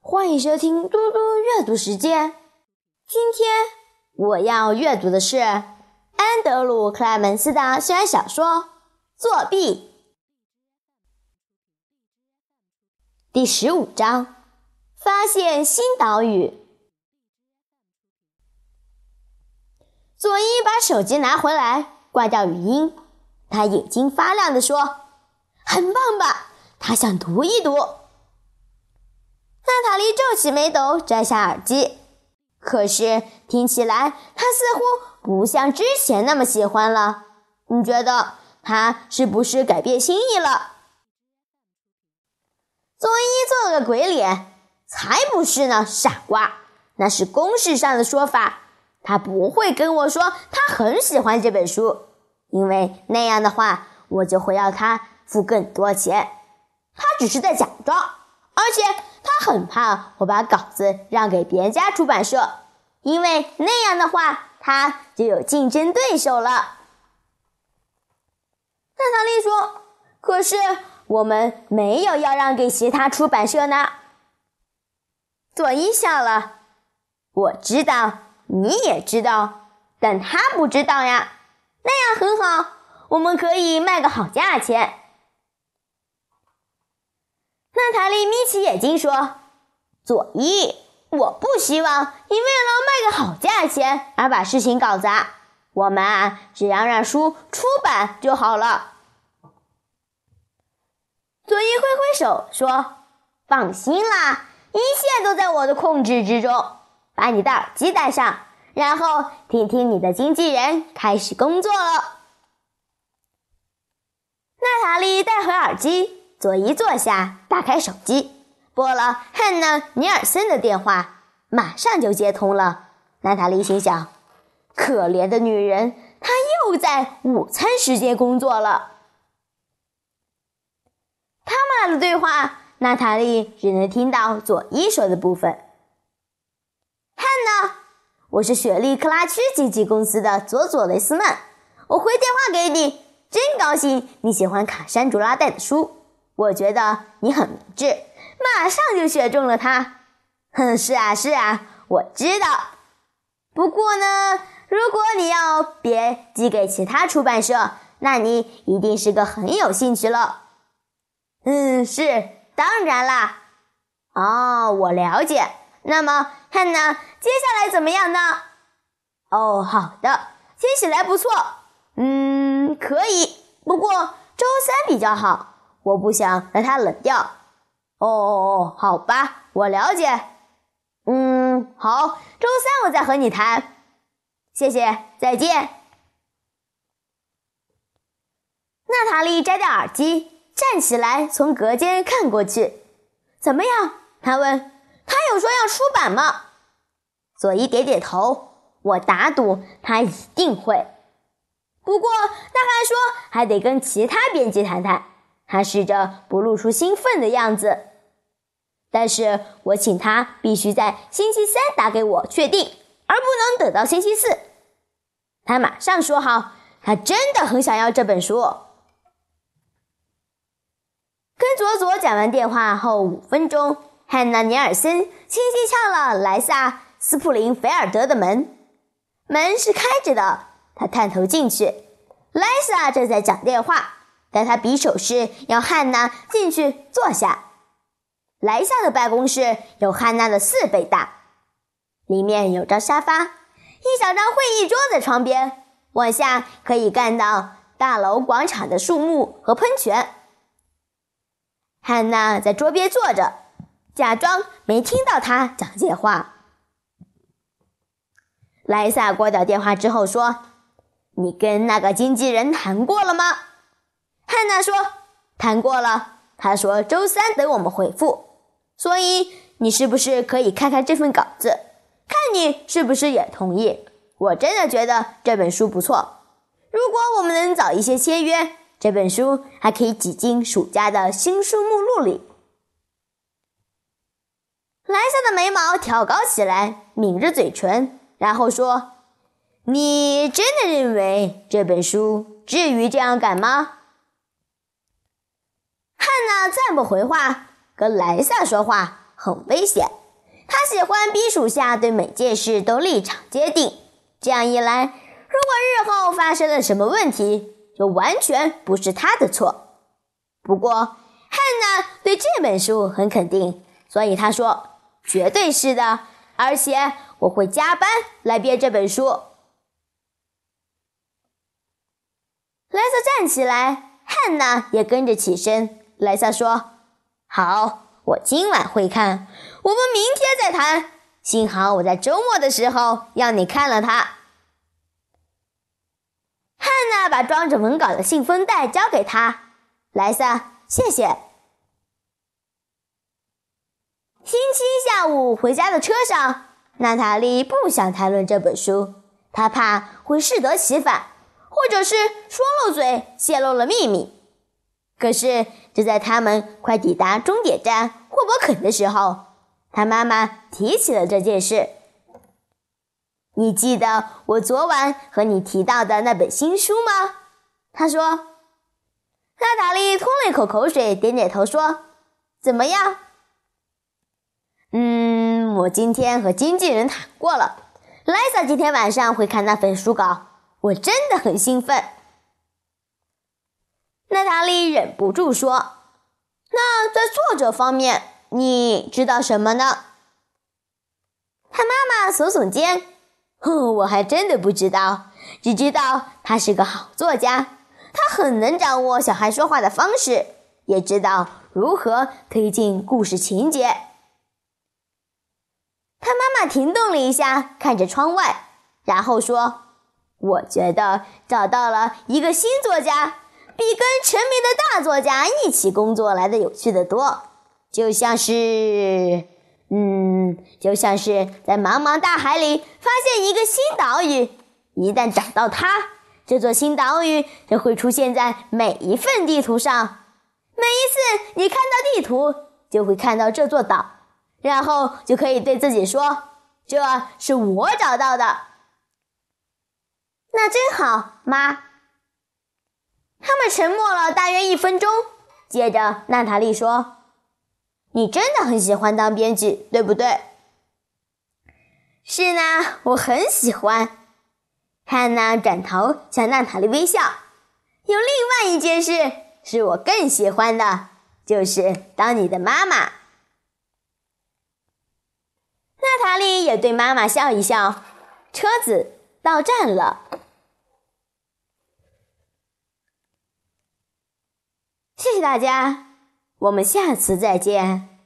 欢迎收听嘟嘟阅读时间。今天我要阅读的是安德鲁·克莱门斯的校园小说《作弊》第十五章：发现新岛屿。佐伊把手机拿回来，挂掉语音。他眼睛发亮地说：“很棒吧？”他想读一读。娜塔莉皱起眉头，摘下耳机。可是听起来，她似乎不像之前那么喜欢了。你觉得她是不是改变心意了？佐伊做了个鬼脸：“才不是呢，傻瓜！那是公式上的说法。他不会跟我说他很喜欢这本书，因为那样的话，我就会要他付更多钱。”他只是在假装，而且很怕我把稿子让给别家出版社，因为那样的话他就有竞争对手了。娜塔莉说：“可是我们没有要让给其他出版社呢。”佐伊笑了：“我知道，你也知道，但他不知道呀。那样很好，我们可以卖个好价钱。”娜塔莉起眼睛说：“佐伊，我不希望你为了卖个好价钱而把事情搞砸。我们啊，只要让书出版就好了。”佐伊挥挥手说：“放心啦，一切都在我的控制之中。把你的耳机戴上，然后听听你的经纪人开始工作了。”娜塔莉戴回耳机。佐伊坐下，打开手机，拨了汉娜·尼尔森的电话，马上就接通了。娜塔莉心想：可怜的女人，她又在午餐时间工作了。他们俩的对话，娜塔莉只能听到佐伊说的部分。汉娜，我是雪莉克拉区经纪公司的佐佐雷斯曼，我回电话给你，真高兴你喜欢卡山卓拉带的书。我觉得你很明智，马上就选中了他。哼，是啊，是啊，我知道。不过呢，如果你要别寄给其他出版社，那你一定是个很有兴趣了。嗯，是，当然啦。哦，我了解。那么，汉娜，接下来怎么样呢？哦，好的，听起来不错。嗯，可以。不过周三比较好。我不想让它冷掉。哦哦哦，好吧，我了解。嗯，好，周三我再和你谈。谢谢，再见。娜塔莉摘掉耳机，站起来，从隔间看过去。怎么样？他问。他有说要出版吗？佐伊点点头。我打赌他一定会。不过他还说还得跟其他编辑谈谈。他试着不露出兴奋的样子，但是我请他必须在星期三打给我确定，而不能等到星期四。他马上说好，他真的很想要这本书。跟佐佐讲完电话后五分钟，汉娜·尼尔森轻轻敲了莱萨·斯普林菲尔德的门，门是开着的。他探头进去，莱萨正在讲电话。但他比手势要汉娜进去坐下。莱萨的办公室有汉娜的四倍大，里面有张沙发，一小张会议桌在窗边，往下可以看到大楼广场的树木和喷泉。汉娜在桌边坐着，假装没听到他讲这话。莱萨挂掉电话之后说：“你跟那个经纪人谈过了吗？”汉娜说：“谈过了，他说周三等我们回复。所以你是不是可以看看这份稿子，看你是不是也同意？我真的觉得这本书不错。如果我们能早一些签约，这本书还可以挤进暑假的新书目录里。”莱萨的眉毛挑高起来，抿着嘴唇，然后说：“你真的认为这本书至于这样赶吗？”汉娜再不回话，跟莱萨说话，很危险。他喜欢逼属下对每件事都立场坚定，这样一来，如果日后发生了什么问题，就完全不是他的错。不过，汉娜对这本书很肯定，所以他说：“绝对是的，而且我会加班来编这本书。”莱萨站起来，汉娜也跟着起身。莱萨说：“好。”我今晚会看，我们明天再谈。幸好我在周末的时候让你看了它。汉娜把装着文稿的信封袋交给他，莱萨，谢谢。星期一下午回家的车上，娜塔莉不想谈论这本书，她怕会适得其反，或者是说漏嘴泄露了秘密。可是，就在他们快抵达终点站霍伯肯的时候，他妈妈提起了这件事。你记得我昨晚和你提到的那本新书吗？他说。娜塔莉吞了一口口水，点点头说：“怎么样？”“嗯，我今天和经纪人谈过了，莱萨今天晚上会看那份书稿，我真的很兴奋。”娜塔莉忍不住说：“那在作者方面，你知道什么呢？”他妈妈耸耸肩：“哼，我还真的不知道，只知道他是个好作家，他很能掌握小孩说话的方式，也知道如何推进故事情节。”他妈妈停顿了一下，看着窗外，然后说：“我觉得找到了一个新作家。”比跟成名的大作家一起工作来的有趣的多，就像是，嗯，就像是在茫茫大海里发现一个新岛屿，一旦找到它，这座新岛屿就会出现在每一份地图上。每一次你看到地图，就会看到这座岛，然后就可以对自己说：“这是我找到的。”那真好，妈。他们沉默了大约一分钟，接着娜塔莉说：“你真的很喜欢当编剧，对不对？”“是呢，我很喜欢。”汉娜转头向娜塔莉微笑。“有另外一件事是我更喜欢的，就是当你的妈妈。”娜塔莉也对妈妈笑一笑。车子到站了。谢谢大家，我们下次再见。